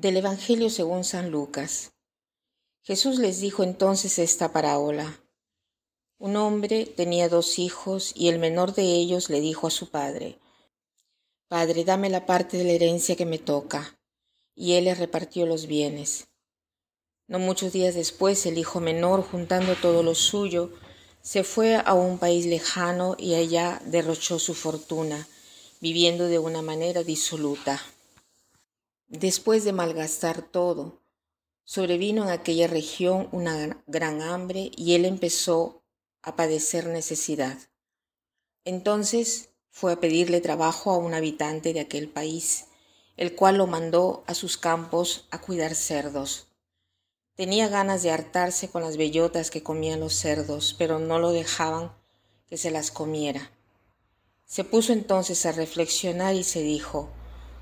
Del Evangelio según San Lucas. Jesús les dijo entonces esta parábola. Un hombre tenía dos hijos y el menor de ellos le dijo a su padre, Padre, dame la parte de la herencia que me toca. Y él le repartió los bienes. No muchos días después el hijo menor, juntando todo lo suyo, se fue a un país lejano y allá derrochó su fortuna, viviendo de una manera disoluta. Después de malgastar todo, sobrevino en aquella región una gran hambre y él empezó a padecer necesidad. Entonces fue a pedirle trabajo a un habitante de aquel país, el cual lo mandó a sus campos a cuidar cerdos. Tenía ganas de hartarse con las bellotas que comían los cerdos, pero no lo dejaban que se las comiera. Se puso entonces a reflexionar y se dijo,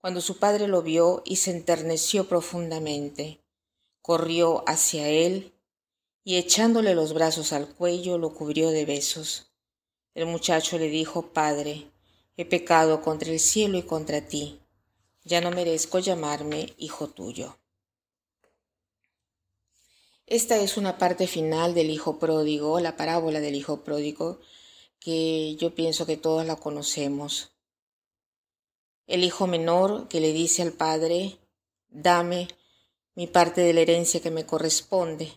cuando su padre lo vio y se enterneció profundamente, corrió hacia él y echándole los brazos al cuello lo cubrió de besos. El muchacho le dijo, Padre, he pecado contra el cielo y contra ti, ya no merezco llamarme hijo tuyo. Esta es una parte final del Hijo Pródigo, la parábola del Hijo Pródigo, que yo pienso que todos la conocemos el hijo menor que le dice al padre, dame mi parte de la herencia que me corresponde.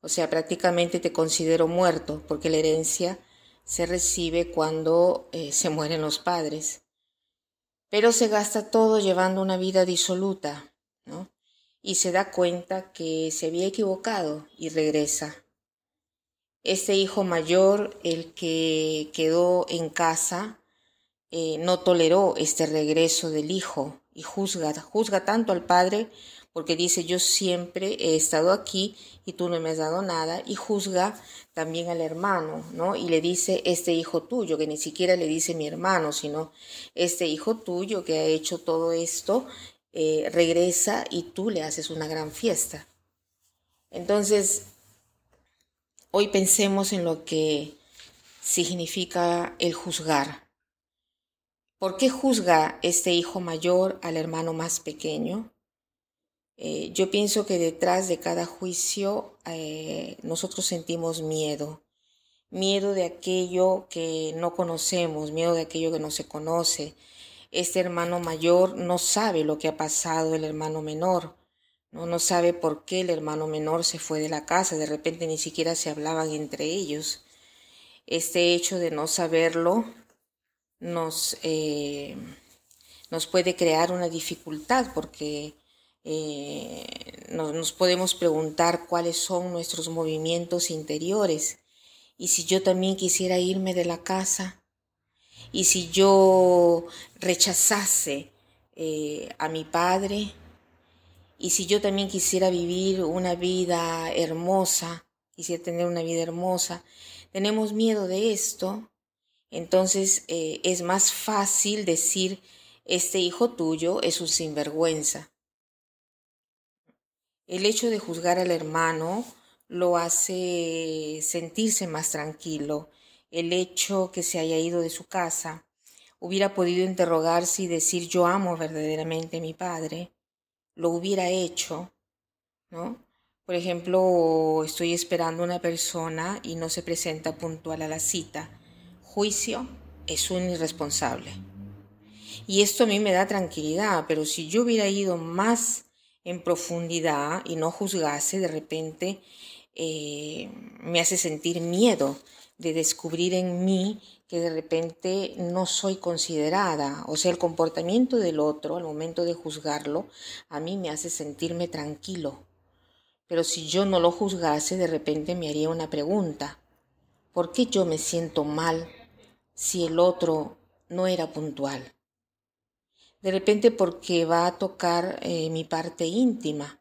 O sea, prácticamente te considero muerto, porque la herencia se recibe cuando eh, se mueren los padres. Pero se gasta todo llevando una vida disoluta, ¿no? Y se da cuenta que se había equivocado y regresa. Este hijo mayor, el que quedó en casa, eh, no toleró este regreso del hijo y juzga, juzga tanto al padre porque dice yo siempre he estado aquí y tú no me has dado nada y juzga también al hermano, ¿no? Y le dice este hijo tuyo, que ni siquiera le dice mi hermano, sino este hijo tuyo que ha hecho todo esto, eh, regresa y tú le haces una gran fiesta. Entonces, hoy pensemos en lo que significa el juzgar. ¿Por qué juzga este hijo mayor al hermano más pequeño? Eh, yo pienso que detrás de cada juicio eh, nosotros sentimos miedo, miedo de aquello que no conocemos, miedo de aquello que no se conoce. Este hermano mayor no sabe lo que ha pasado el hermano menor, no, no sabe por qué el hermano menor se fue de la casa, de repente ni siquiera se hablaban entre ellos. Este hecho de no saberlo nos, eh, nos puede crear una dificultad porque eh, nos, podemos preguntar cuáles son nuestros movimientos interiores. Y si yo también quisiera irme de la casa y si yo rechazase eh, a mi padre y si yo también quisiera vivir una vida hermosa, quisiera tener una vida hermosa, tenemos miedo de esto entonces eh, es más fácil decir, este hijo tuyo es un sinvergüenza. El hecho de juzgar al hermano lo hace sentirse más tranquilo. El hecho que se haya ido de su casa hubiera podido interrogarse y decir yo amo verdaderamente a mi padre, lo hubiera hecho, ¿no? Por ejemplo, estoy esperando a una persona y no se presenta puntual a la cita juicio es un irresponsable. Y esto a mí me da tranquilidad, pero si yo hubiera ido más en profundidad y no juzgase, de repente eh, me hace sentir miedo de descubrir en mí que de repente no soy considerada. O sea, el comportamiento del otro al momento de juzgarlo a mí me hace sentirme tranquilo. Pero si yo no lo juzgase, de repente me haría una pregunta. ¿Por qué yo me siento mal si el otro no era puntual. De repente porque va a tocar eh, mi parte íntima,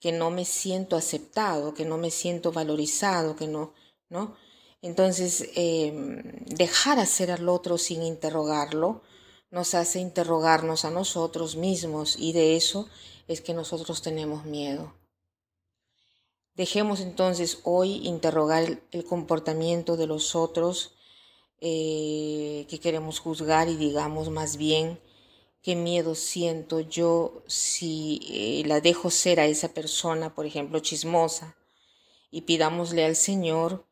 que no me siento aceptado, que no me siento valorizado, que no, ¿no? Entonces, em, dejar hacer al otro sin interrogarlo nos hace interrogarnos a nosotros mismos y de eso es que nosotros tenemos miedo. Dejemos entonces hoy interrogar el, comportamiento de los otros eh, que queremos juzgar y digamos más bien qué miedo siento yo si eh, la dejo ser a esa persona, por ejemplo, chismosa, y pidámosle al Señor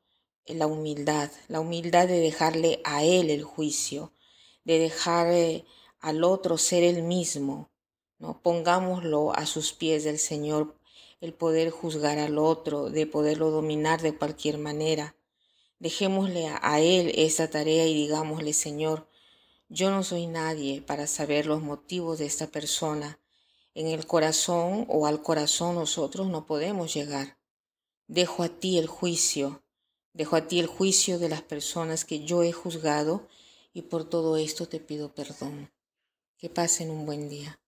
la humildad, la humildad de dejarle a Él el juicio, de dejar eh, al otro ser el mismo, ¿no? Pongámoslo a sus pies del Señor, el poder juzgar al otro, de poderlo dominar de cualquier manera. Dejémosle a Él esa tarea y digámosle, Señor, yo no soy nadie para saber los motivos de esta persona. En el corazón o al corazón nosotros no podemos llegar. Dejo a ti el juicio, dejo a ti el juicio de las personas que yo he juzgado y por todo esto te pido perdón. Que pasen un buen día.